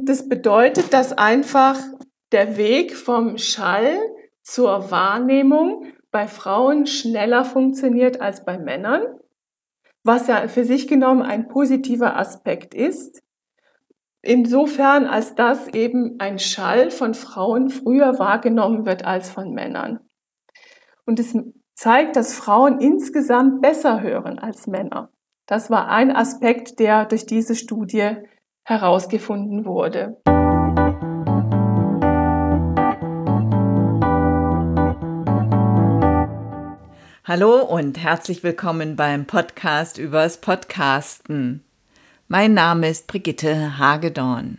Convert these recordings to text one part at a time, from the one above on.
Das bedeutet, dass einfach der Weg vom Schall zur Wahrnehmung bei Frauen schneller funktioniert als bei Männern, was ja für sich genommen ein positiver Aspekt ist. Insofern, als dass eben ein Schall von Frauen früher wahrgenommen wird als von Männern. Und es zeigt, dass Frauen insgesamt besser hören als Männer. Das war ein Aspekt, der durch diese Studie herausgefunden wurde. Hallo und herzlich willkommen beim Podcast übers Podcasten. Mein Name ist Brigitte Hagedorn.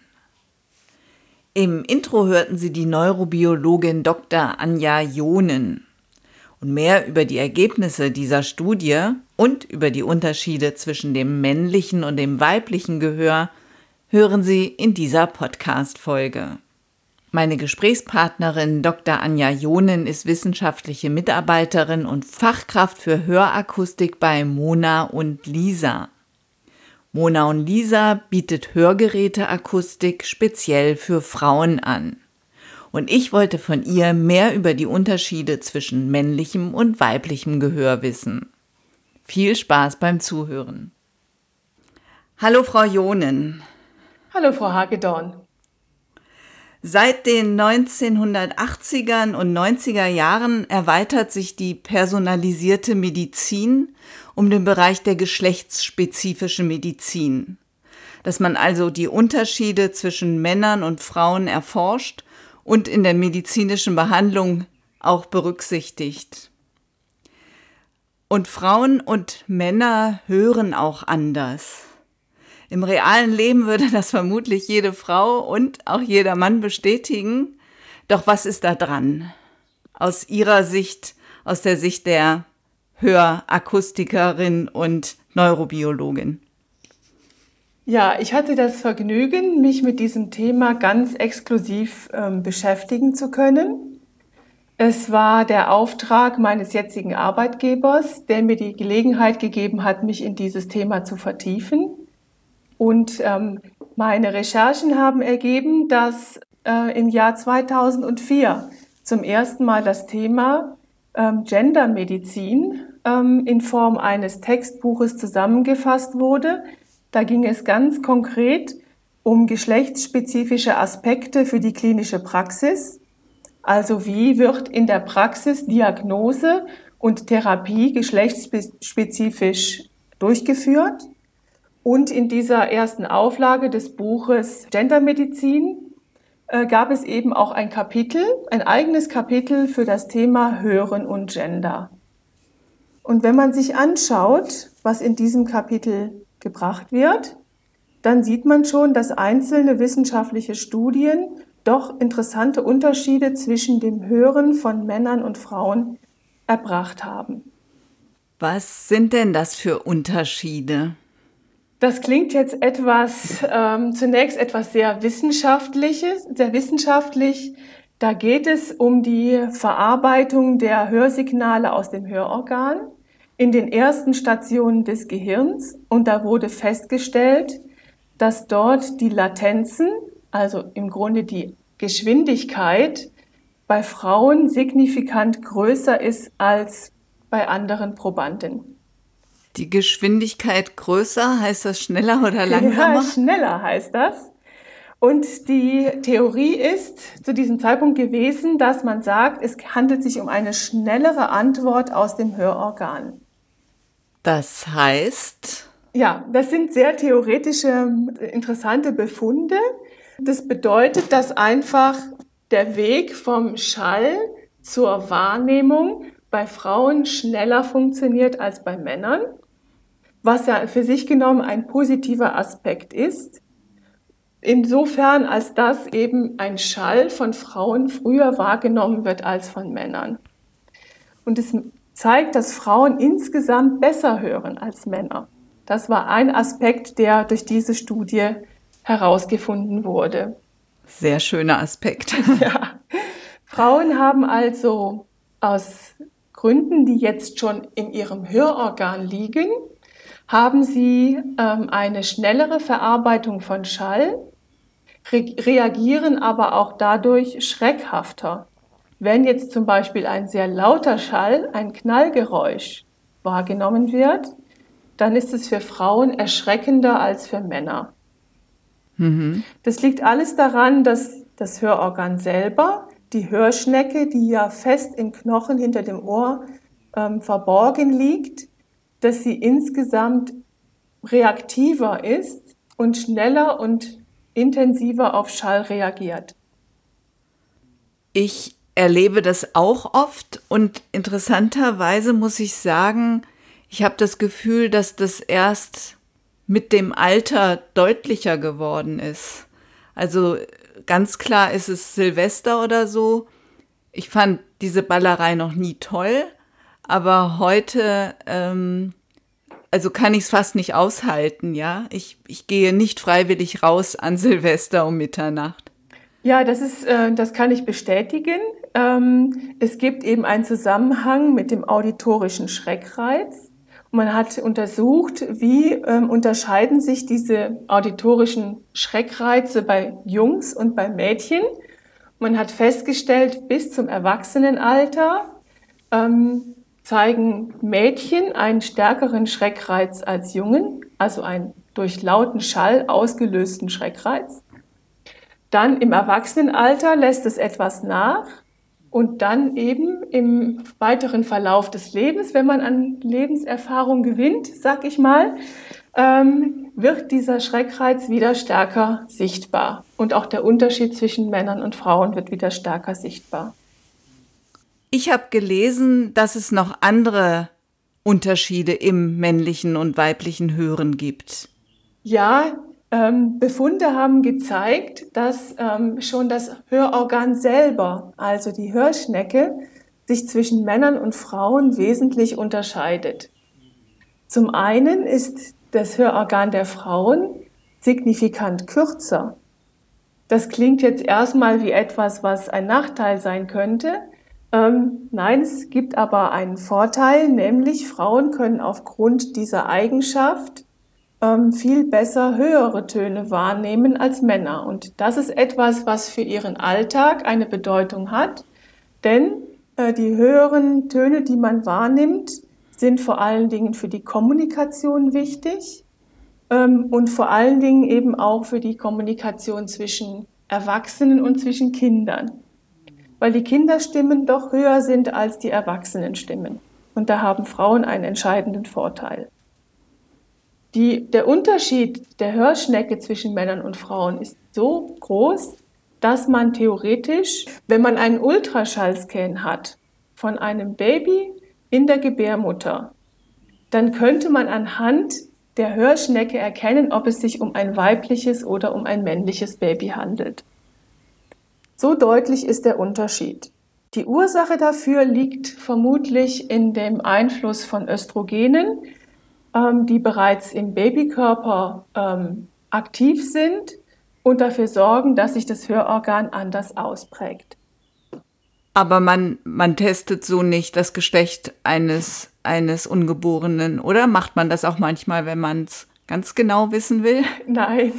Im Intro hörten Sie die Neurobiologin Dr. Anja Jonen. Und mehr über die Ergebnisse dieser Studie und über die Unterschiede zwischen dem männlichen und dem weiblichen Gehör hören Sie in dieser Podcast-Folge. Meine Gesprächspartnerin Dr. Anja Jonen ist wissenschaftliche Mitarbeiterin und Fachkraft für Hörakustik bei Mona und Lisa. Mona und Lisa bietet Hörgeräteakustik speziell für Frauen an. Und ich wollte von ihr mehr über die Unterschiede zwischen männlichem und weiblichem Gehör wissen. Viel Spaß beim Zuhören. Hallo Frau Jonen. Hallo, Frau Hagedorn. Seit den 1980ern und 90er Jahren erweitert sich die personalisierte Medizin um den Bereich der geschlechtsspezifischen Medizin. Dass man also die Unterschiede zwischen Männern und Frauen erforscht und in der medizinischen Behandlung auch berücksichtigt. Und Frauen und Männer hören auch anders. Im realen Leben würde das vermutlich jede Frau und auch jeder Mann bestätigen. Doch was ist da dran? Aus Ihrer Sicht, aus der Sicht der Hörakustikerin und Neurobiologin. Ja, ich hatte das Vergnügen, mich mit diesem Thema ganz exklusiv ähm, beschäftigen zu können. Es war der Auftrag meines jetzigen Arbeitgebers, der mir die Gelegenheit gegeben hat, mich in dieses Thema zu vertiefen. Und ähm, meine Recherchen haben ergeben, dass äh, im Jahr 2004 zum ersten Mal das Thema ähm, Gendermedizin ähm, in Form eines Textbuches zusammengefasst wurde. Da ging es ganz konkret um geschlechtsspezifische Aspekte für die klinische Praxis. Also wie wird in der Praxis Diagnose und Therapie geschlechtsspezifisch durchgeführt? Und in dieser ersten Auflage des Buches Gendermedizin äh, gab es eben auch ein Kapitel, ein eigenes Kapitel für das Thema Hören und Gender. Und wenn man sich anschaut, was in diesem Kapitel gebracht wird, dann sieht man schon, dass einzelne wissenschaftliche Studien doch interessante Unterschiede zwischen dem Hören von Männern und Frauen erbracht haben. Was sind denn das für Unterschiede? Das klingt jetzt etwas, ähm, zunächst etwas sehr Wissenschaftliches, sehr wissenschaftlich. Da geht es um die Verarbeitung der Hörsignale aus dem Hörorgan in den ersten Stationen des Gehirns. Und da wurde festgestellt, dass dort die Latenzen, also im Grunde die Geschwindigkeit, bei Frauen signifikant größer ist als bei anderen Probanden. Die Geschwindigkeit größer, heißt das schneller oder langsamer? Ja, schneller heißt das. Und die Theorie ist zu diesem Zeitpunkt gewesen, dass man sagt, es handelt sich um eine schnellere Antwort aus dem Hörorgan. Das heißt? Ja, das sind sehr theoretische, interessante Befunde. Das bedeutet, dass einfach der Weg vom Schall zur Wahrnehmung bei Frauen schneller funktioniert als bei Männern was ja für sich genommen ein positiver Aspekt ist. Insofern, als dass eben ein Schall von Frauen früher wahrgenommen wird als von Männern. Und es zeigt, dass Frauen insgesamt besser hören als Männer. Das war ein Aspekt, der durch diese Studie herausgefunden wurde. Sehr schöner Aspekt. Ja. Frauen haben also aus Gründen, die jetzt schon in ihrem Hörorgan liegen, haben Sie ähm, eine schnellere Verarbeitung von Schall, re reagieren aber auch dadurch schreckhafter. Wenn jetzt zum Beispiel ein sehr lauter Schall, ein Knallgeräusch wahrgenommen wird, dann ist es für Frauen erschreckender als für Männer. Mhm. Das liegt alles daran, dass das Hörorgan selber, die Hörschnecke, die ja fest im Knochen hinter dem Ohr ähm, verborgen liegt, dass sie insgesamt reaktiver ist und schneller und intensiver auf Schall reagiert. Ich erlebe das auch oft und interessanterweise muss ich sagen, ich habe das Gefühl, dass das erst mit dem Alter deutlicher geworden ist. Also ganz klar ist es Silvester oder so. Ich fand diese Ballerei noch nie toll, aber heute, ähm, also kann ich es fast nicht aushalten, ja. Ich, ich gehe nicht freiwillig raus an Silvester um Mitternacht. Ja, das ist, äh, das kann ich bestätigen. Ähm, es gibt eben einen Zusammenhang mit dem auditorischen Schreckreiz. Man hat untersucht, wie ähm, unterscheiden sich diese auditorischen Schreckreize bei Jungs und bei Mädchen. Man hat festgestellt, bis zum Erwachsenenalter ähm, zeigen Mädchen einen stärkeren Schreckreiz als Jungen, also einen durch lauten Schall ausgelösten Schreckreiz. Dann im Erwachsenenalter lässt es etwas nach und dann eben im weiteren Verlauf des Lebens, wenn man an Lebenserfahrung gewinnt, sag ich mal, ähm, wird dieser Schreckreiz wieder stärker sichtbar. Und auch der Unterschied zwischen Männern und Frauen wird wieder stärker sichtbar. Ich habe gelesen, dass es noch andere Unterschiede im männlichen und weiblichen Hören gibt. Ja, ähm, Befunde haben gezeigt, dass ähm, schon das Hörorgan selber, also die Hörschnecke, sich zwischen Männern und Frauen wesentlich unterscheidet. Zum einen ist das Hörorgan der Frauen signifikant kürzer. Das klingt jetzt erstmal wie etwas, was ein Nachteil sein könnte, ähm, nein, es gibt aber einen Vorteil, nämlich Frauen können aufgrund dieser Eigenschaft ähm, viel besser höhere Töne wahrnehmen als Männer. Und das ist etwas, was für ihren Alltag eine Bedeutung hat, denn äh, die höheren Töne, die man wahrnimmt, sind vor allen Dingen für die Kommunikation wichtig ähm, und vor allen Dingen eben auch für die Kommunikation zwischen Erwachsenen und zwischen Kindern weil die Kinderstimmen doch höher sind als die Erwachsenenstimmen. Und da haben Frauen einen entscheidenden Vorteil. Die, der Unterschied der Hörschnecke zwischen Männern und Frauen ist so groß, dass man theoretisch, wenn man einen Ultraschallscan hat von einem Baby in der Gebärmutter, dann könnte man anhand der Hörschnecke erkennen, ob es sich um ein weibliches oder um ein männliches Baby handelt. So deutlich ist der Unterschied. Die Ursache dafür liegt vermutlich in dem Einfluss von Östrogenen, ähm, die bereits im Babykörper ähm, aktiv sind und dafür sorgen, dass sich das Hörorgan anders ausprägt. Aber man, man testet so nicht das Geschlecht eines, eines Ungeborenen, oder macht man das auch manchmal, wenn man es ganz genau wissen will? Nein,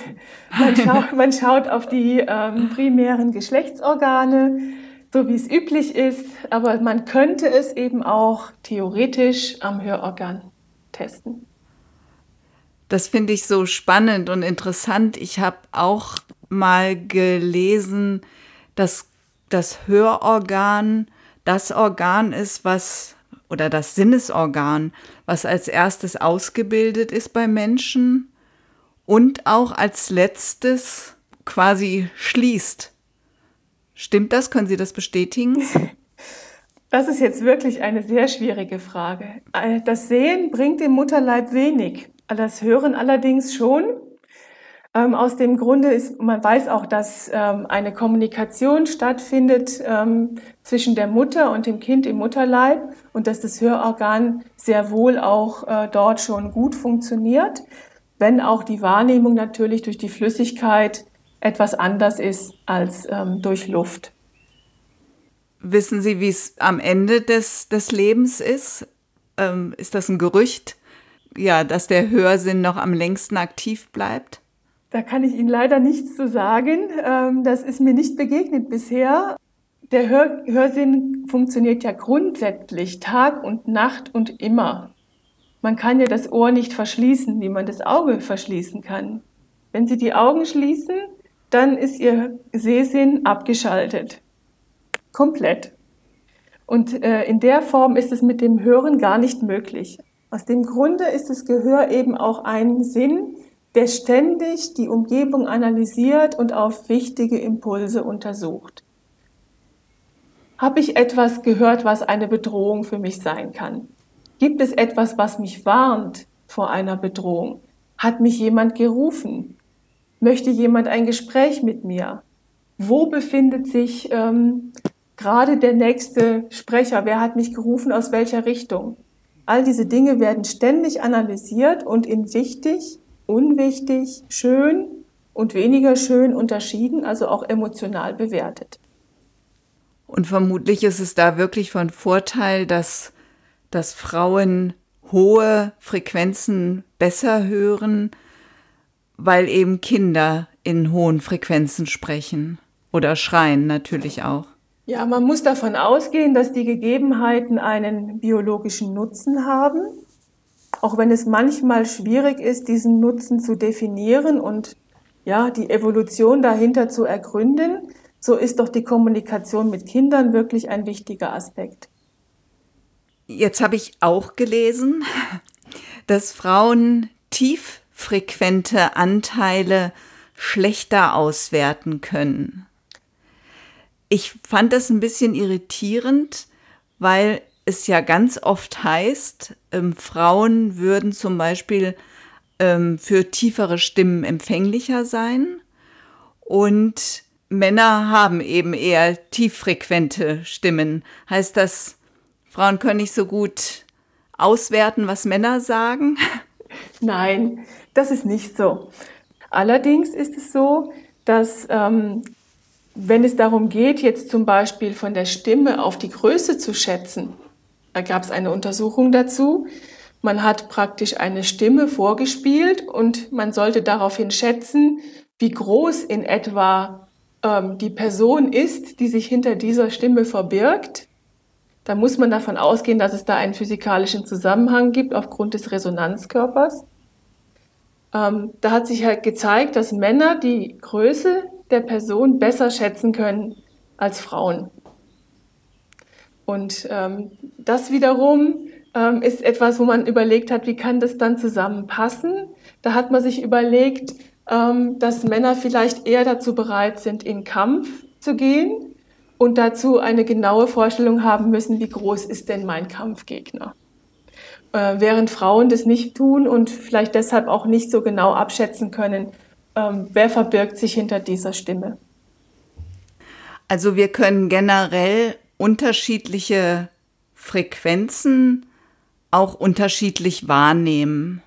man, schau, man schaut auf die ähm, primären Geschlechtsorgane, so wie es üblich ist, aber man könnte es eben auch theoretisch am Hörorgan testen. Das finde ich so spannend und interessant. Ich habe auch mal gelesen, dass das Hörorgan das Organ ist, was oder das Sinnesorgan, was als erstes ausgebildet ist bei Menschen und auch als letztes quasi schließt. Stimmt das? Können Sie das bestätigen? Das ist jetzt wirklich eine sehr schwierige Frage. Äh, das Sehen bringt dem Mutterleib wenig. Das Hören allerdings schon. Ähm, aus dem Grunde ist, man weiß auch, dass ähm, eine Kommunikation stattfindet ähm, zwischen der Mutter und dem Kind im Mutterleib und dass das Hörorgan sehr wohl auch äh, dort schon gut funktioniert, wenn auch die Wahrnehmung natürlich durch die Flüssigkeit etwas anders ist als ähm, durch Luft. Wissen Sie, wie es am Ende des, des Lebens ist? Ähm, ist das ein Gerücht, ja, dass der Hörsinn noch am längsten aktiv bleibt? Da kann ich Ihnen leider nichts zu sagen. Ähm, das ist mir nicht begegnet bisher. Der Hör Hörsinn funktioniert ja grundsätzlich Tag und Nacht und immer. Man kann ja das Ohr nicht verschließen, wie man das Auge verschließen kann. Wenn Sie die Augen schließen, dann ist Ihr Sehsinn abgeschaltet. Komplett. Und äh, in der Form ist es mit dem Hören gar nicht möglich. Aus dem Grunde ist das Gehör eben auch ein Sinn, der ständig die Umgebung analysiert und auf wichtige Impulse untersucht. Habe ich etwas gehört, was eine Bedrohung für mich sein kann? Gibt es etwas, was mich warnt vor einer Bedrohung? Hat mich jemand gerufen? Möchte jemand ein Gespräch mit mir? Wo befindet sich ähm, gerade der nächste Sprecher? Wer hat mich gerufen? Aus welcher Richtung? All diese Dinge werden ständig analysiert und in wichtig, unwichtig, schön und weniger schön unterschieden, also auch emotional bewertet. Und vermutlich ist es da wirklich von Vorteil, dass, dass Frauen hohe Frequenzen besser hören, weil eben Kinder in hohen Frequenzen sprechen oder schreien natürlich auch. Ja, man muss davon ausgehen, dass die Gegebenheiten einen biologischen Nutzen haben, auch wenn es manchmal schwierig ist, diesen Nutzen zu definieren und ja, die Evolution dahinter zu ergründen, so ist doch die Kommunikation mit Kindern wirklich ein wichtiger Aspekt. Jetzt habe ich auch gelesen, dass Frauen tieffrequente Anteile schlechter auswerten können. Ich fand das ein bisschen irritierend, weil es ja ganz oft heißt, ähm, Frauen würden zum Beispiel ähm, für tiefere Stimmen empfänglicher sein und Männer haben eben eher tieffrequente Stimmen. Heißt das, Frauen können nicht so gut auswerten, was Männer sagen? Nein, das ist nicht so. Allerdings ist es so, dass ähm, wenn es darum geht, jetzt zum Beispiel von der Stimme auf die Größe zu schätzen, da gab es eine Untersuchung dazu. Man hat praktisch eine Stimme vorgespielt und man sollte daraufhin schätzen, wie groß in etwa ähm, die Person ist, die sich hinter dieser Stimme verbirgt. Da muss man davon ausgehen, dass es da einen physikalischen Zusammenhang gibt aufgrund des Resonanzkörpers. Ähm, da hat sich halt gezeigt, dass Männer die Größe der Person besser schätzen können als Frauen. Und ähm, das wiederum ähm, ist etwas, wo man überlegt hat, wie kann das dann zusammenpassen. Da hat man sich überlegt, ähm, dass Männer vielleicht eher dazu bereit sind, in Kampf zu gehen und dazu eine genaue Vorstellung haben müssen, wie groß ist denn mein Kampfgegner. Äh, während Frauen das nicht tun und vielleicht deshalb auch nicht so genau abschätzen können, ähm, wer verbirgt sich hinter dieser Stimme? Also wir können generell unterschiedliche Frequenzen auch unterschiedlich wahrnehmen.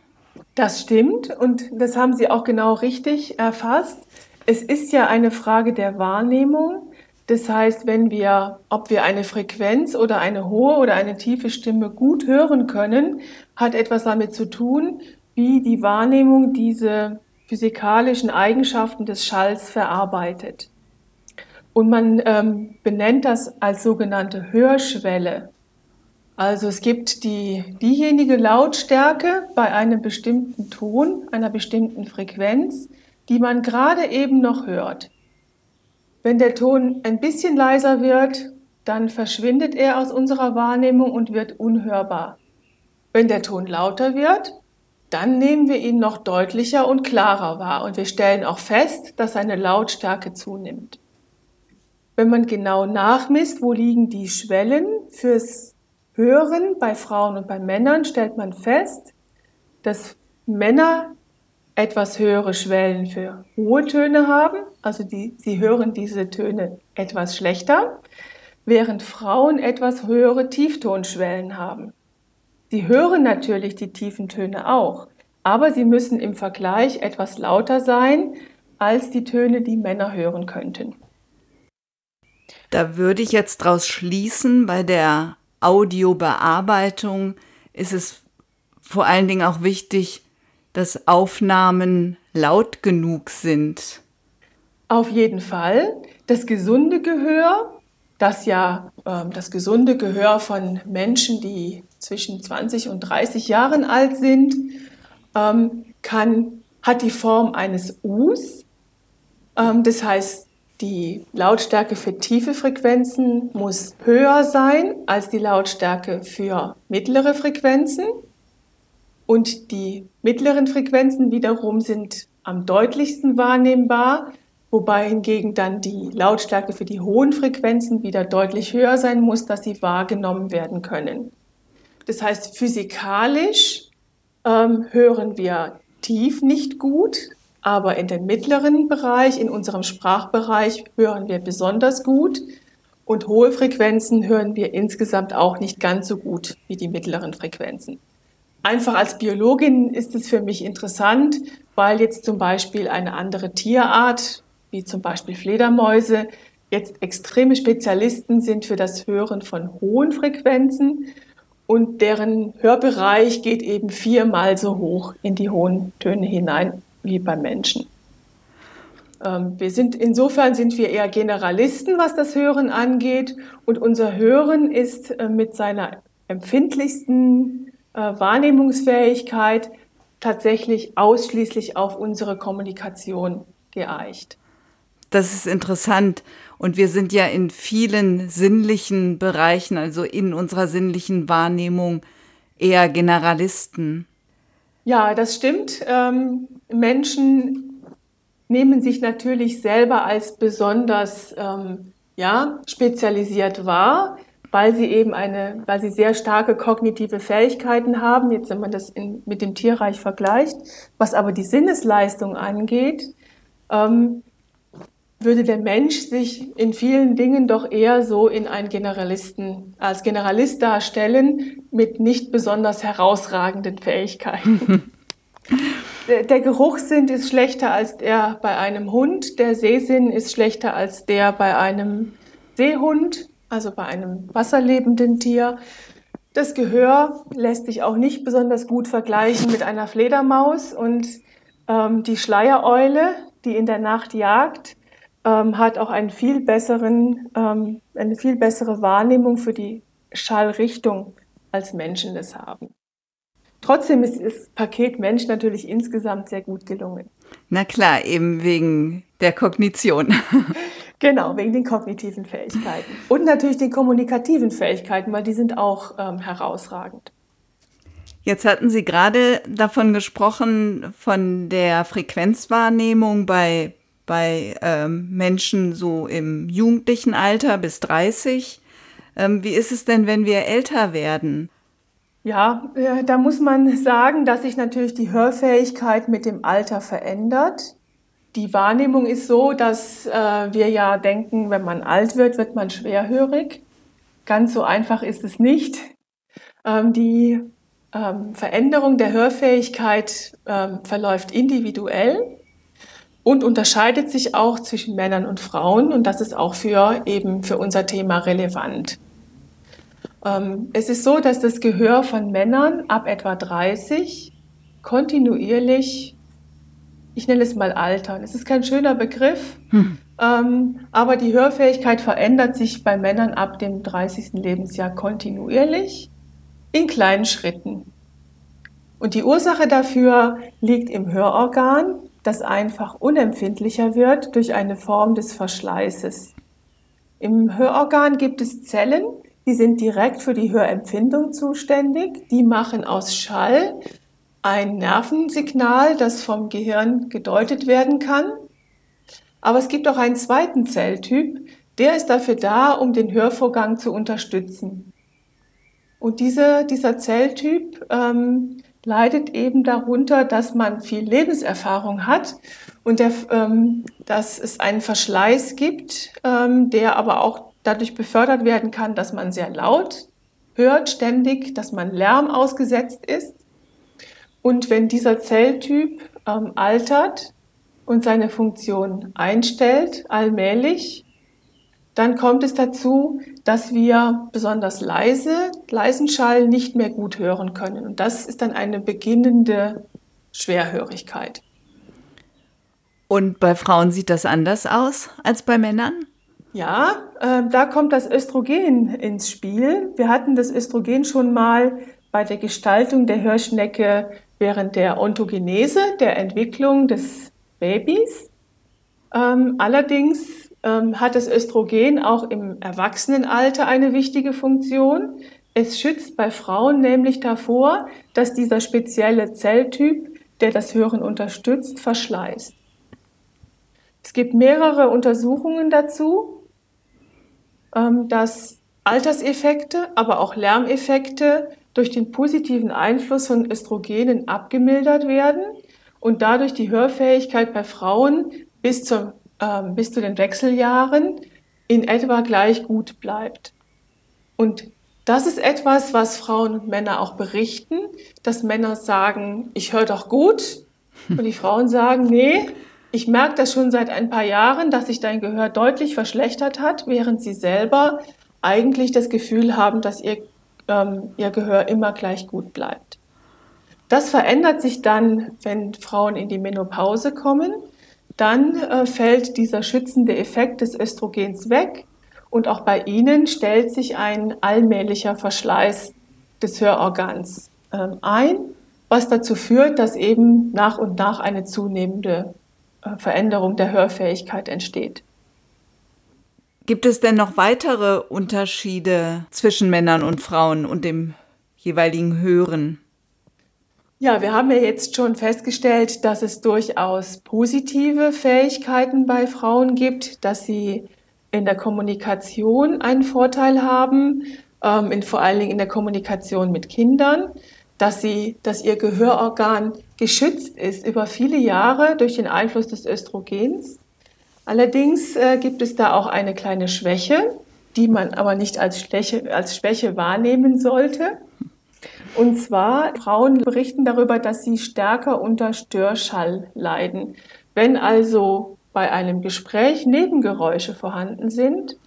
Das stimmt und das haben Sie auch genau richtig erfasst. Es ist ja eine Frage der Wahrnehmung. Das heißt, wenn wir, ob wir eine Frequenz oder eine hohe oder eine tiefe Stimme gut hören können, hat etwas damit zu tun, wie die Wahrnehmung diese physikalischen Eigenschaften des Schalls verarbeitet. Und man ähm, benennt das als sogenannte Hörschwelle. Also es gibt die, diejenige Lautstärke bei einem bestimmten Ton, einer bestimmten Frequenz, die man gerade eben noch hört. Wenn der Ton ein bisschen leiser wird, dann verschwindet er aus unserer Wahrnehmung und wird unhörbar. Wenn der Ton lauter wird, dann nehmen wir ihn noch deutlicher und klarer wahr und wir stellen auch fest, dass seine Lautstärke zunimmt. Wenn man genau nachmisst, wo liegen die Schwellen fürs Hören bei Frauen und bei Männern, stellt man fest, dass Männer etwas höhere Schwellen für hohe Töne haben, also die, sie hören diese Töne etwas schlechter, während Frauen etwas höhere Tieftonschwellen haben. Sie hören natürlich die tiefen Töne auch, aber sie müssen im Vergleich etwas lauter sein als die Töne, die Männer hören könnten. Da würde ich jetzt daraus schließen, bei der Audiobearbeitung ist es vor allen Dingen auch wichtig, dass Aufnahmen laut genug sind? Auf jeden Fall. Das gesunde Gehör, das ja äh, das gesunde Gehör von Menschen, die zwischen 20 und 30 Jahren alt sind, ähm, kann, hat die Form eines Us. Ähm, das heißt, die Lautstärke für tiefe Frequenzen muss höher sein als die Lautstärke für mittlere Frequenzen. Und die mittleren Frequenzen wiederum sind am deutlichsten wahrnehmbar, wobei hingegen dann die Lautstärke für die hohen Frequenzen wieder deutlich höher sein muss, dass sie wahrgenommen werden können. Das heißt, physikalisch ähm, hören wir tief nicht gut, aber in dem mittleren Bereich, in unserem Sprachbereich, hören wir besonders gut. Und hohe Frequenzen hören wir insgesamt auch nicht ganz so gut wie die mittleren Frequenzen. Einfach als Biologin ist es für mich interessant, weil jetzt zum Beispiel eine andere Tierart, wie zum Beispiel Fledermäuse, jetzt extreme Spezialisten sind für das Hören von hohen Frequenzen und deren Hörbereich geht eben viermal so hoch in die hohen Töne hinein wie beim Menschen. Ähm, wir sind, insofern sind wir eher Generalisten, was das Hören angeht. Und unser Hören ist äh, mit seiner empfindlichsten äh, Wahrnehmungsfähigkeit tatsächlich ausschließlich auf unsere Kommunikation geeicht. Das ist interessant. Und wir sind ja in vielen sinnlichen Bereichen, also in unserer sinnlichen Wahrnehmung, eher Generalisten. Ja, das stimmt. Ähm, Menschen nehmen sich natürlich selber als besonders ähm, ja, spezialisiert wahr, weil sie eben eine, weil sie sehr starke kognitive Fähigkeiten haben. Jetzt, wenn man das in, mit dem Tierreich vergleicht, was aber die Sinnesleistung angeht, ähm, würde der Mensch sich in vielen Dingen doch eher so in einen Generalisten, als Generalist darstellen mit nicht besonders herausragenden Fähigkeiten. der, der Geruchssinn ist schlechter als der bei einem Hund, der Sehsinn ist schlechter als der bei einem Seehund, also bei einem wasserlebenden Tier. Das Gehör lässt sich auch nicht besonders gut vergleichen mit einer Fledermaus und ähm, die Schleiereule, die in der Nacht jagt, ähm, hat auch einen viel besseren, ähm, eine viel bessere Wahrnehmung für die Schallrichtung, als Menschen es haben. Trotzdem ist das Paket Mensch natürlich insgesamt sehr gut gelungen. Na klar, eben wegen der Kognition. Genau, wegen den kognitiven Fähigkeiten. Und natürlich den kommunikativen Fähigkeiten, weil die sind auch ähm, herausragend. Jetzt hatten Sie gerade davon gesprochen, von der Frequenzwahrnehmung bei bei ähm, Menschen so im jugendlichen Alter bis 30. Ähm, wie ist es denn, wenn wir älter werden? Ja, äh, da muss man sagen, dass sich natürlich die Hörfähigkeit mit dem Alter verändert. Die Wahrnehmung ist so, dass äh, wir ja denken, wenn man alt wird, wird man schwerhörig. Ganz so einfach ist es nicht. Ähm, die ähm, Veränderung der Hörfähigkeit ähm, verläuft individuell und unterscheidet sich auch zwischen Männern und Frauen und das ist auch für eben für unser Thema relevant. Ähm, es ist so, dass das Gehör von Männern ab etwa 30 kontinuierlich, ich nenne es mal altern. Es ist kein schöner Begriff, hm. ähm, aber die Hörfähigkeit verändert sich bei Männern ab dem 30. Lebensjahr kontinuierlich in kleinen Schritten. Und die Ursache dafür liegt im Hörorgan, das einfach unempfindlicher wird durch eine Form des Verschleißes. Im Hörorgan gibt es Zellen, die sind direkt für die Hörempfindung zuständig. Die machen aus Schall ein Nervensignal, das vom Gehirn gedeutet werden kann. Aber es gibt auch einen zweiten Zelltyp, der ist dafür da, um den Hörvorgang zu unterstützen. Und diese, dieser Zelltyp ähm, leidet eben darunter, dass man viel Lebenserfahrung hat und der, ähm, dass es einen Verschleiß gibt, ähm, der aber auch dadurch befördert werden kann, dass man sehr laut hört, ständig, dass man Lärm ausgesetzt ist. Und wenn dieser Zelltyp ähm, altert und seine Funktion einstellt, allmählich, dann kommt es dazu, dass wir besonders leise, leisen Schall nicht mehr gut hören können. Und das ist dann eine beginnende Schwerhörigkeit. Und bei Frauen sieht das anders aus als bei Männern? Ja, äh, da kommt das Östrogen ins Spiel. Wir hatten das Östrogen schon mal bei der Gestaltung der Hörschnecke während der Ontogenese, der Entwicklung des Babys. Ähm, allerdings ähm, hat das Östrogen auch im Erwachsenenalter eine wichtige Funktion. Es schützt bei Frauen nämlich davor, dass dieser spezielle Zelltyp, der das Hören unterstützt, verschleißt. Es gibt mehrere Untersuchungen dazu, ähm, dass Alterseffekte, aber auch Lärmeffekte durch den positiven Einfluss von Östrogenen abgemildert werden und dadurch die Hörfähigkeit bei Frauen bis, zum, äh, bis zu den Wechseljahren in etwa gleich gut bleibt. Und das ist etwas, was Frauen und Männer auch berichten, dass Männer sagen, ich höre doch gut. Und die Frauen sagen, nee, ich merke das schon seit ein paar Jahren, dass sich dein Gehör deutlich verschlechtert hat, während sie selber eigentlich das Gefühl haben, dass ihr ähm, ihr Gehör immer gleich gut bleibt. Das verändert sich dann, wenn Frauen in die Menopause kommen. Dann äh, fällt dieser schützende Effekt des Östrogens weg und auch bei ihnen stellt sich ein allmählicher Verschleiß des Hörorgans äh, ein, was dazu führt, dass eben nach und nach eine zunehmende äh, Veränderung der Hörfähigkeit entsteht. Gibt es denn noch weitere Unterschiede zwischen Männern und Frauen und dem jeweiligen Hören? Ja, wir haben ja jetzt schon festgestellt, dass es durchaus positive Fähigkeiten bei Frauen gibt, dass sie in der Kommunikation einen Vorteil haben, ähm, in, vor allen Dingen in der Kommunikation mit Kindern, dass, sie, dass ihr Gehörorgan geschützt ist über viele Jahre durch den Einfluss des Östrogens Allerdings äh, gibt es da auch eine kleine Schwäche, die man aber nicht als Schwäche, als Schwäche wahrnehmen sollte. Und zwar, Frauen berichten darüber, dass sie stärker unter Störschall leiden. Wenn also bei einem Gespräch Nebengeräusche vorhanden sind,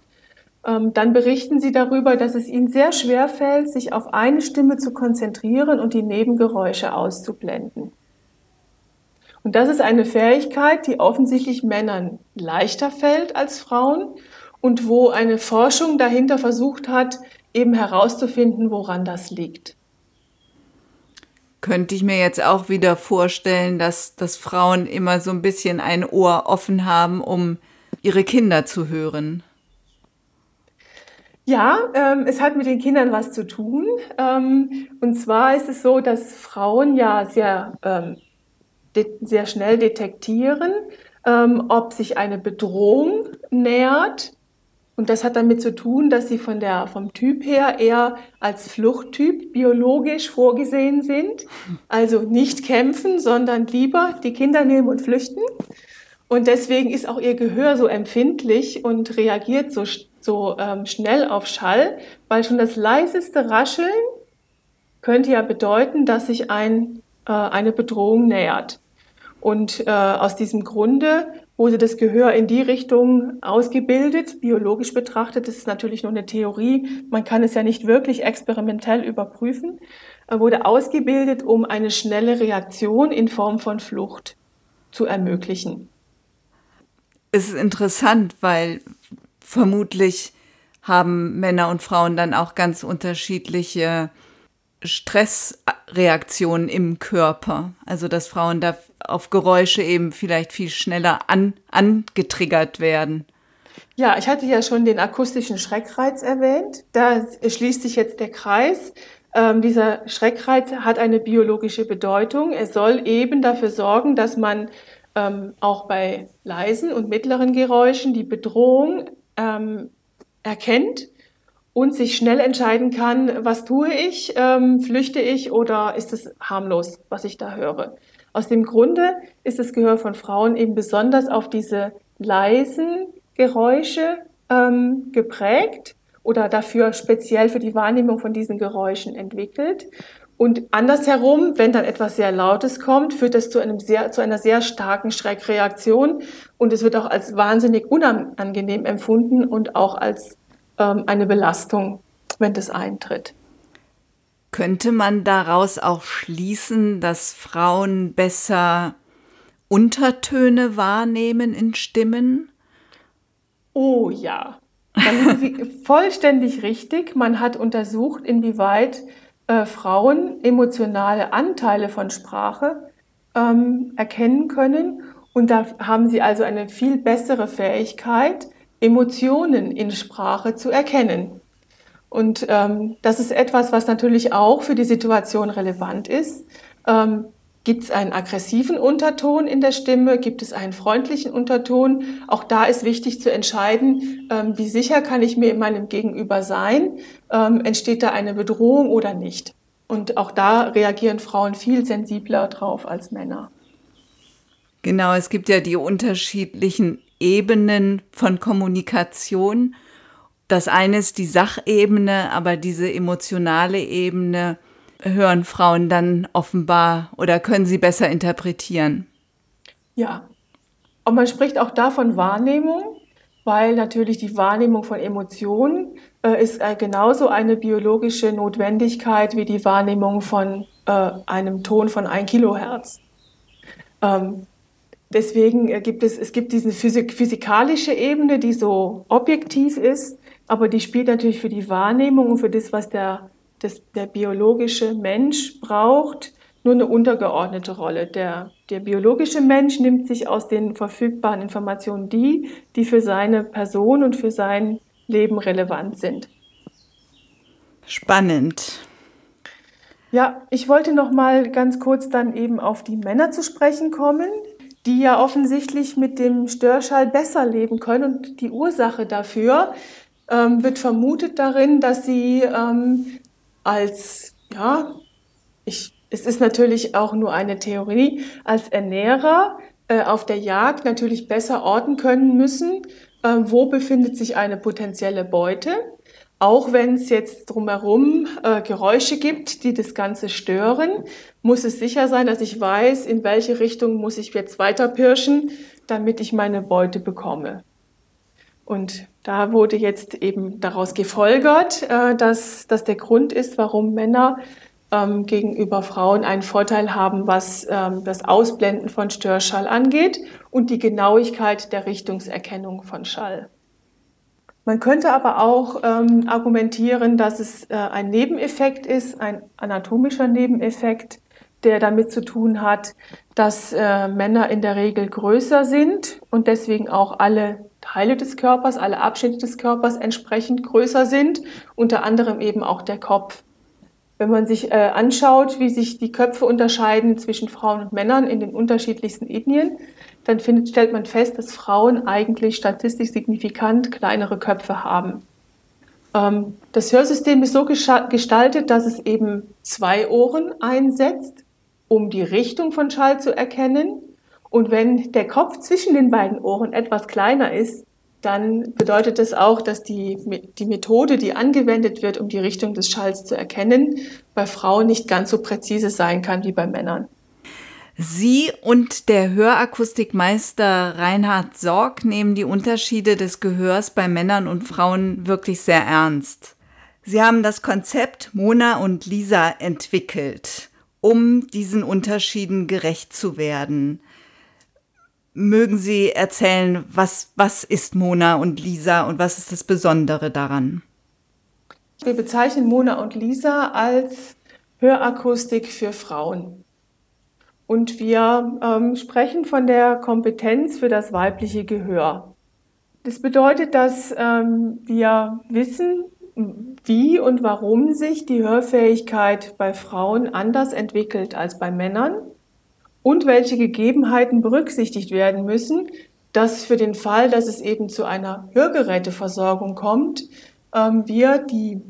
ähm, dann berichten sie darüber, dass es ihnen sehr schwer fällt, sich auf eine Stimme zu konzentrieren und die Nebengeräusche auszublenden. Und das ist eine Fähigkeit, die offensichtlich Männern leichter fällt als Frauen und wo eine Forschung dahinter versucht hat, eben herauszufinden, woran das liegt. Könnte ich mir jetzt auch wieder vorstellen, dass, dass Frauen immer so ein bisschen ein Ohr offen haben, um ihre Kinder zu hören. Ja, ähm, es hat mit den Kindern was zu tun. Ähm, und zwar ist es so, dass Frauen ja sehr ähm, sehr schnell detektieren, ähm, ob sich eine Bedrohung nähert. Und das hat damit zu tun, dass sie von der, vom Typ her eher als Fluchttyp biologisch vorgesehen sind. Also nicht kämpfen, sondern lieber die Kinder nehmen und flüchten. Und deswegen ist auch ihr Gehör so empfindlich und reagiert so, so ähm, schnell auf Schall, weil schon das leiseste Rascheln könnte ja bedeuten, dass sich ein, äh, eine Bedrohung nähert. Und äh, aus diesem Grunde wurde das Gehör in die Richtung ausgebildet. Biologisch betrachtet, das ist natürlich nur eine Theorie, man kann es ja nicht wirklich experimentell überprüfen, äh, wurde ausgebildet, um eine schnelle Reaktion in Form von Flucht zu ermöglichen. Es ist interessant, weil vermutlich haben Männer und Frauen dann auch ganz unterschiedliche Stressreaktionen im Körper. Also dass Frauen da auf Geräusche eben vielleicht viel schneller an, angetriggert werden. Ja, ich hatte ja schon den akustischen Schreckreiz erwähnt. Da schließt sich jetzt der Kreis. Ähm, dieser Schreckreiz hat eine biologische Bedeutung. Er soll eben dafür sorgen, dass man ähm, auch bei leisen und mittleren Geräuschen die Bedrohung ähm, erkennt und sich schnell entscheiden kann, was tue ich, ähm, flüchte ich oder ist es harmlos, was ich da höre. Aus dem Grunde ist das Gehör von Frauen eben besonders auf diese leisen Geräusche ähm, geprägt oder dafür speziell für die Wahrnehmung von diesen Geräuschen entwickelt. Und andersherum, wenn dann etwas sehr Lautes kommt, führt das zu, einem sehr, zu einer sehr starken Schreckreaktion und es wird auch als wahnsinnig unangenehm empfunden und auch als ähm, eine Belastung, wenn das eintritt. Könnte man daraus auch schließen, dass Frauen besser Untertöne wahrnehmen in Stimmen? Oh ja, dann sind Sie vollständig richtig. Man hat untersucht, inwieweit äh, Frauen emotionale Anteile von Sprache ähm, erkennen können. Und da haben sie also eine viel bessere Fähigkeit, Emotionen in Sprache zu erkennen. Und ähm, das ist etwas, was natürlich auch für die Situation relevant ist. Ähm, Gibt es einen aggressiven Unterton in der Stimme? Gibt es einen freundlichen Unterton? Auch da ist wichtig zu entscheiden, ähm, wie sicher kann ich mir in meinem Gegenüber sein? Ähm, entsteht da eine Bedrohung oder nicht? Und auch da reagieren Frauen viel sensibler drauf als Männer. Genau, es gibt ja die unterschiedlichen Ebenen von Kommunikation. Das eine ist die Sachebene, aber diese emotionale Ebene hören Frauen dann offenbar oder können sie besser interpretieren? Ja, und man spricht auch da von Wahrnehmung, weil natürlich die Wahrnehmung von Emotionen äh, ist äh, genauso eine biologische Notwendigkeit wie die Wahrnehmung von äh, einem Ton von 1 Kilohertz. Ähm, deswegen äh, gibt es, es gibt diese physik physikalische Ebene, die so objektiv ist, aber die spielt natürlich für die Wahrnehmung und für das, was der das, der biologische Mensch braucht nur eine untergeordnete Rolle. Der, der biologische Mensch nimmt sich aus den verfügbaren Informationen die, die für seine Person und für sein Leben relevant sind. Spannend. Ja, ich wollte noch mal ganz kurz dann eben auf die Männer zu sprechen kommen, die ja offensichtlich mit dem Störschall besser leben können. Und die Ursache dafür ähm, wird vermutet darin, dass sie ähm, als, ja, ich, es ist natürlich auch nur eine Theorie, als Ernährer äh, auf der Jagd natürlich besser orten können müssen, äh, wo befindet sich eine potenzielle Beute. Auch wenn es jetzt drumherum äh, Geräusche gibt, die das Ganze stören, muss es sicher sein, dass ich weiß, in welche Richtung muss ich jetzt weiter pirschen, damit ich meine Beute bekomme. Und da wurde jetzt eben daraus gefolgert, äh, dass das der Grund ist, warum Männer ähm, gegenüber Frauen einen Vorteil haben, was ähm, das Ausblenden von Störschall angeht und die Genauigkeit der Richtungserkennung von Schall. Man könnte aber auch ähm, argumentieren, dass es äh, ein Nebeneffekt ist, ein anatomischer Nebeneffekt, der damit zu tun hat, dass äh, Männer in der Regel größer sind und deswegen auch alle Teile des Körpers, alle Abschnitte des Körpers entsprechend größer sind, unter anderem eben auch der Kopf. Wenn man sich äh, anschaut, wie sich die Köpfe unterscheiden zwischen Frauen und Männern in den unterschiedlichsten Ethnien, dann findet, stellt man fest, dass Frauen eigentlich statistisch signifikant kleinere Köpfe haben. Ähm, das Hörsystem ist so gestaltet, dass es eben zwei Ohren einsetzt, um die Richtung von Schall zu erkennen und wenn der Kopf zwischen den beiden Ohren etwas kleiner ist, dann bedeutet das auch, dass die, die Methode, die angewendet wird, um die Richtung des Schalls zu erkennen, bei Frauen nicht ganz so präzise sein kann wie bei Männern. Sie und der Hörakustikmeister Reinhard Sorg nehmen die Unterschiede des Gehörs bei Männern und Frauen wirklich sehr ernst. Sie haben das Konzept Mona und Lisa entwickelt, um diesen Unterschieden gerecht zu werden. Mögen Sie erzählen, was, was ist Mona und Lisa und was ist das Besondere daran? Wir bezeichnen Mona und Lisa als Hörakustik für Frauen. Und wir ähm, sprechen von der Kompetenz für das weibliche Gehör. Das bedeutet, dass ähm, wir wissen, wie und warum sich die Hörfähigkeit bei Frauen anders entwickelt als bei Männern und welche Gegebenheiten berücksichtigt werden müssen, dass für den Fall, dass es eben zu einer Hörgeräteversorgung kommt, ähm, wir die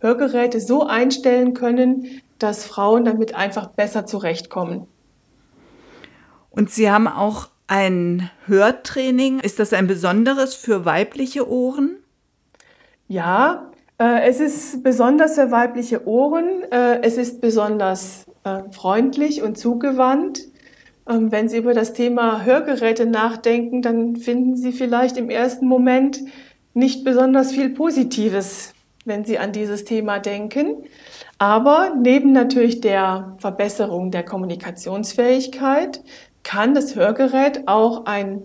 Hörgeräte so einstellen können, dass Frauen damit einfach besser zurechtkommen. Und Sie haben auch ein Hörtraining. Ist das ein besonderes für weibliche Ohren? Ja, äh, es ist besonders für weibliche Ohren. Äh, es ist besonders äh, freundlich und zugewandt. Ähm, wenn Sie über das Thema Hörgeräte nachdenken, dann finden Sie vielleicht im ersten Moment nicht besonders viel Positives wenn Sie an dieses Thema denken. Aber neben natürlich der Verbesserung der Kommunikationsfähigkeit kann das Hörgerät auch ein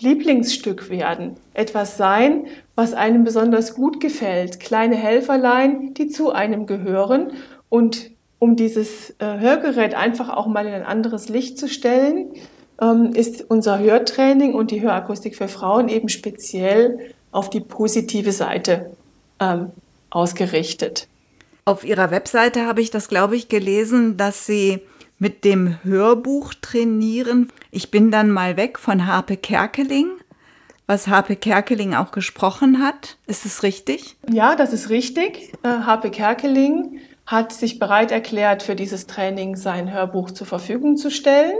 Lieblingsstück werden, etwas sein, was einem besonders gut gefällt, kleine Helferlein, die zu einem gehören und um dieses äh, Hörgerät einfach auch mal in ein anderes Licht zu stellen, ähm, ist unser Hörtraining und die Hörakustik für Frauen eben speziell auf die positive Seite ähm, ausgerichtet. Auf Ihrer Webseite habe ich das, glaube ich, gelesen, dass Sie mit dem Hörbuch trainieren. Ich bin dann mal weg von Harpe Kerkeling, was Harpe Kerkeling auch gesprochen hat. Ist es richtig? Ja, das ist richtig. Äh, Harpe Kerkeling hat sich bereit erklärt, für dieses Training sein Hörbuch zur Verfügung zu stellen.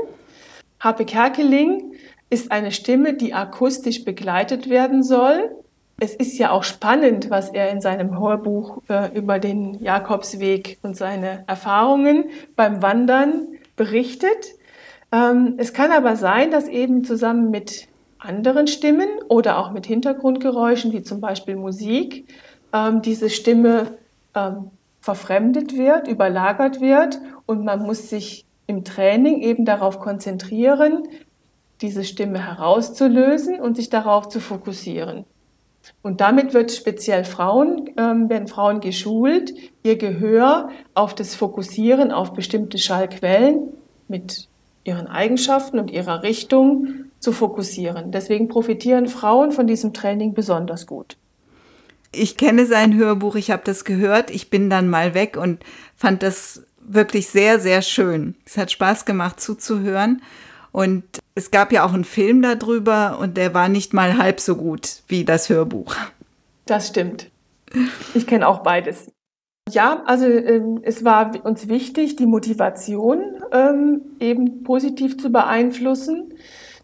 Harpe Kerkeling ist eine Stimme, die akustisch begleitet werden soll. Es ist ja auch spannend, was er in seinem Hörbuch äh, über den Jakobsweg und seine Erfahrungen beim Wandern berichtet. Ähm, es kann aber sein, dass eben zusammen mit anderen Stimmen oder auch mit Hintergrundgeräuschen, wie zum Beispiel Musik, ähm, diese Stimme ähm, verfremdet wird, überlagert wird und man muss sich im Training eben darauf konzentrieren, diese Stimme herauszulösen und sich darauf zu fokussieren. Und damit wird speziell Frauen, ähm, werden Frauen geschult, ihr Gehör auf das Fokussieren auf bestimmte Schallquellen mit ihren Eigenschaften und ihrer Richtung zu fokussieren. Deswegen profitieren Frauen von diesem Training besonders gut ich kenne sein Hörbuch, ich habe das gehört, ich bin dann mal weg und fand das wirklich sehr, sehr schön. Es hat Spaß gemacht zuzuhören. Und es gab ja auch einen Film darüber und der war nicht mal halb so gut wie das Hörbuch. Das stimmt. Ich kenne auch beides. Ja, also ähm, es war uns wichtig, die Motivation ähm, eben positiv zu beeinflussen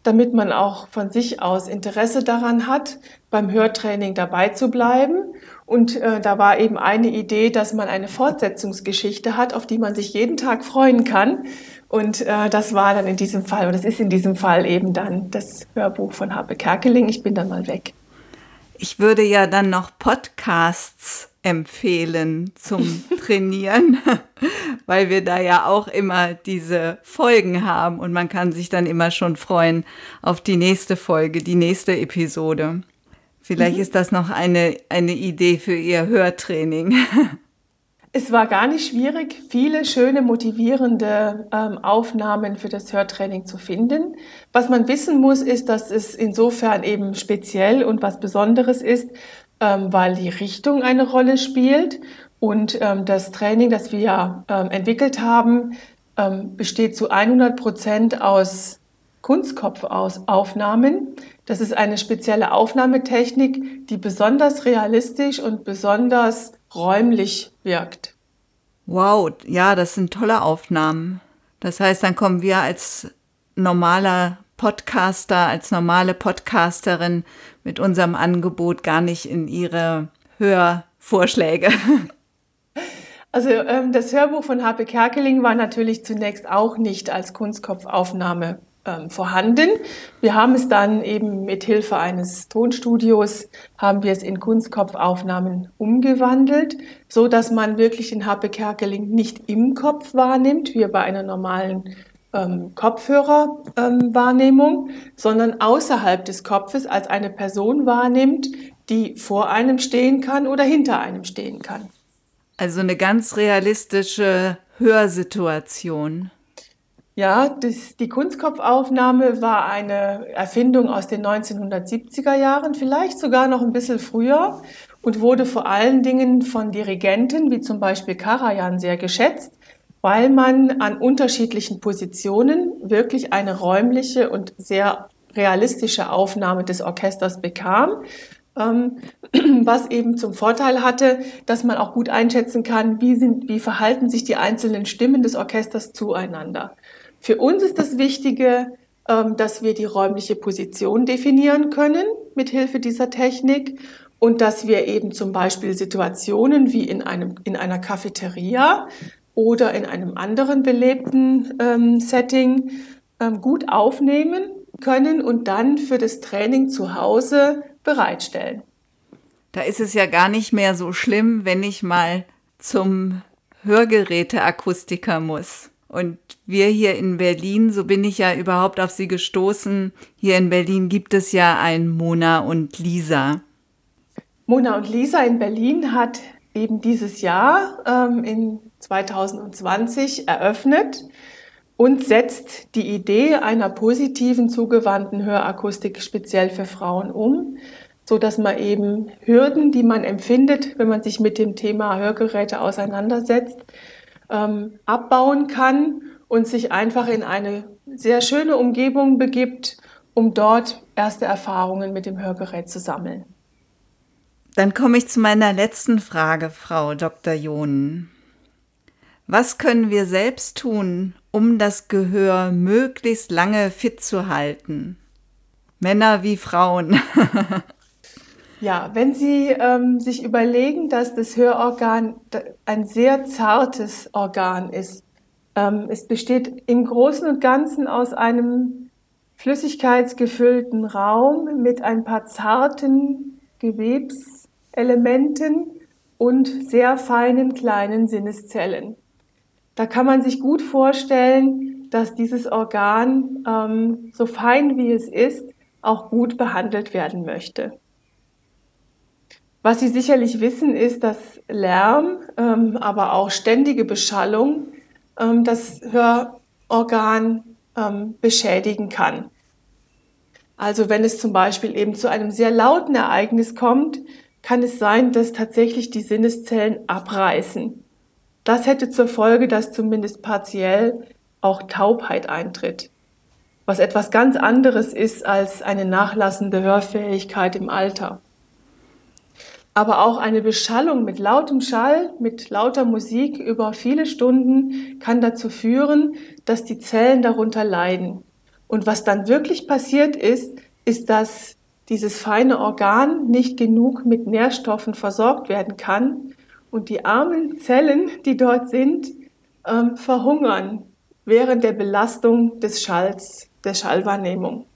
damit man auch von sich aus Interesse daran hat, beim Hörtraining dabei zu bleiben. Und äh, da war eben eine Idee, dass man eine Fortsetzungsgeschichte hat, auf die man sich jeden Tag freuen kann. Und äh, das war dann in diesem Fall, oder das ist in diesem Fall eben dann das Hörbuch von Harpe Kerkeling. Ich bin dann mal weg. Ich würde ja dann noch Podcasts empfehlen zum Trainieren, weil wir da ja auch immer diese Folgen haben und man kann sich dann immer schon freuen auf die nächste Folge, die nächste Episode. Vielleicht mhm. ist das noch eine, eine Idee für Ihr Hörtraining. Es war gar nicht schwierig, viele schöne, motivierende ähm, Aufnahmen für das Hörtraining zu finden. Was man wissen muss, ist, dass es insofern eben speziell und was Besonderes ist, ähm, weil die Richtung eine Rolle spielt. Und ähm, das Training, das wir ähm, entwickelt haben, ähm, besteht zu 100 Prozent aus Kunstkopfaufnahmen. Das ist eine spezielle Aufnahmetechnik, die besonders realistisch und besonders räumlich wirkt. Wow, ja, das sind tolle Aufnahmen. Das heißt, dann kommen wir als normaler Podcaster, als normale Podcasterin mit unserem Angebot gar nicht in ihre Hörvorschläge. Also ähm, das Hörbuch von Harpe Kerkeling war natürlich zunächst auch nicht als Kunstkopfaufnahme ähm, vorhanden. Wir haben es dann eben mit Hilfe eines Tonstudios haben wir es in Kunstkopfaufnahmen umgewandelt, so dass man wirklich den Harpe Kerkeling nicht im Kopf wahrnimmt, wie bei einer normalen ähm, Kopfhörerwahrnehmung, ähm, sondern außerhalb des Kopfes als eine Person wahrnimmt, die vor einem stehen kann oder hinter einem stehen kann. Also eine ganz realistische Hörsituation. Ja, das, die Kunstkopfaufnahme war eine Erfindung aus den 1970er Jahren, vielleicht sogar noch ein bisschen früher und wurde vor allen Dingen von Dirigenten wie zum Beispiel Karajan sehr geschätzt, weil man an unterschiedlichen Positionen wirklich eine räumliche und sehr realistische Aufnahme des Orchesters bekam, ähm, was eben zum Vorteil hatte, dass man auch gut einschätzen kann, wie, sind, wie verhalten sich die einzelnen Stimmen des Orchesters zueinander. Für uns ist das Wichtige, ähm, dass wir die räumliche Position definieren können mit Hilfe dieser Technik und dass wir eben zum Beispiel Situationen wie in, einem, in einer Cafeteria oder in einem anderen belebten ähm, Setting ähm, gut aufnehmen können und dann für das Training zu Hause bereitstellen. Da ist es ja gar nicht mehr so schlimm, wenn ich mal zum Hörgeräteakustiker muss. Und wir hier in Berlin, so bin ich ja überhaupt auf Sie gestoßen, hier in Berlin gibt es ja ein Mona und Lisa. Mona und Lisa in Berlin hat eben dieses Jahr ähm, in 2020 eröffnet und setzt die Idee einer positiven zugewandten Hörakustik speziell für Frauen um, so dass man eben Hürden, die man empfindet, wenn man sich mit dem Thema Hörgeräte auseinandersetzt, ähm, abbauen kann und sich einfach in eine sehr schöne Umgebung begibt, um dort erste Erfahrungen mit dem Hörgerät zu sammeln. Dann komme ich zu meiner letzten Frage, Frau Dr. John. Was können wir selbst tun, um das Gehör möglichst lange fit zu halten? Männer wie Frauen. Ja, wenn Sie ähm, sich überlegen, dass das Hörorgan ein sehr zartes Organ ist, ähm, es besteht im Großen und Ganzen aus einem flüssigkeitsgefüllten Raum mit ein paar zarten Gewebselementen und sehr feinen kleinen Sinneszellen. Da kann man sich gut vorstellen, dass dieses Organ, ähm, so fein wie es ist, auch gut behandelt werden möchte. Was Sie sicherlich wissen, ist, dass Lärm, ähm, aber auch ständige Beschallung ähm, das Hörorgan ähm, beschädigen kann. Also wenn es zum Beispiel eben zu einem sehr lauten Ereignis kommt, kann es sein, dass tatsächlich die Sinneszellen abreißen. Das hätte zur Folge, dass zumindest partiell auch Taubheit eintritt, was etwas ganz anderes ist als eine nachlassende Hörfähigkeit im Alter aber auch eine Beschallung mit lautem Schall, mit lauter Musik über viele Stunden kann dazu führen, dass die Zellen darunter leiden. Und was dann wirklich passiert ist, ist, dass dieses feine Organ nicht genug mit Nährstoffen versorgt werden kann und die armen Zellen, die dort sind, ähm, verhungern während der Belastung des Schalls, der Schallwahrnehmung.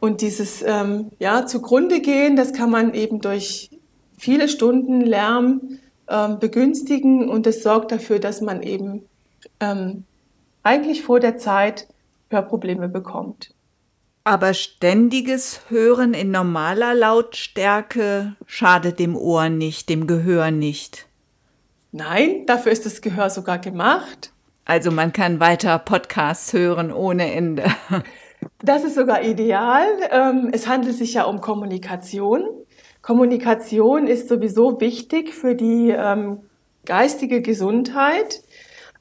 Und dieses ähm, ja, zugrunde gehen, das kann man eben durch viele Stunden Lärm ähm, begünstigen und es sorgt dafür, dass man eben ähm, eigentlich vor der Zeit Hörprobleme bekommt. Aber ständiges Hören in normaler Lautstärke schadet dem Ohr nicht, dem Gehör nicht. Nein, dafür ist das Gehör sogar gemacht. Also man kann weiter Podcasts hören ohne Ende. Das ist sogar ideal. Ähm, es handelt sich ja um Kommunikation. Kommunikation ist sowieso wichtig für die ähm, geistige Gesundheit.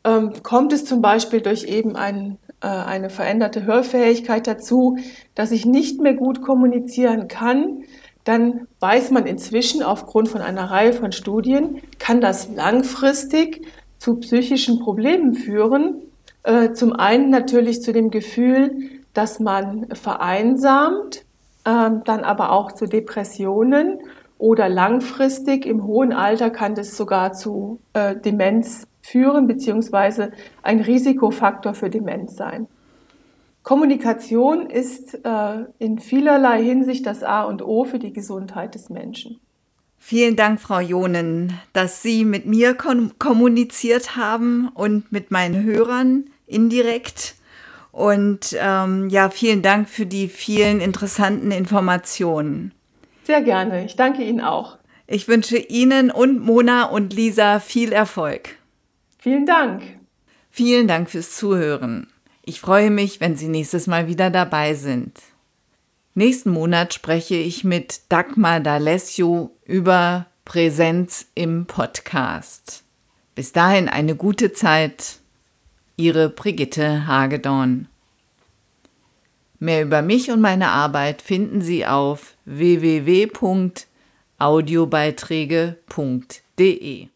Ähm, kommt es zum Beispiel durch eben ein, äh, eine veränderte Hörfähigkeit dazu, dass ich nicht mehr gut kommunizieren kann, dann weiß man inzwischen aufgrund von einer Reihe von Studien, kann das langfristig zu psychischen Problemen führen. Äh, zum einen natürlich zu dem Gefühl, dass man vereinsamt, ähm, dann aber auch zu Depressionen oder langfristig im hohen Alter kann das sogar zu äh, Demenz führen, beziehungsweise ein Risikofaktor für Demenz sein. Kommunikation ist äh, in vielerlei Hinsicht das A und O für die Gesundheit des Menschen. Vielen Dank, Frau Jonen, dass Sie mit mir kommuniziert haben und mit meinen Hörern indirekt. Und ähm, ja, vielen Dank für die vielen interessanten Informationen. Sehr gerne. Ich danke Ihnen auch. Ich wünsche Ihnen und Mona und Lisa viel Erfolg. Vielen Dank. Vielen Dank fürs Zuhören. Ich freue mich, wenn Sie nächstes Mal wieder dabei sind. Nächsten Monat spreche ich mit Dagmar D'Alessio über Präsenz im Podcast. Bis dahin eine gute Zeit. Ihre Brigitte Hagedorn. Mehr über mich und meine Arbeit finden Sie auf www.audiobeiträge.de.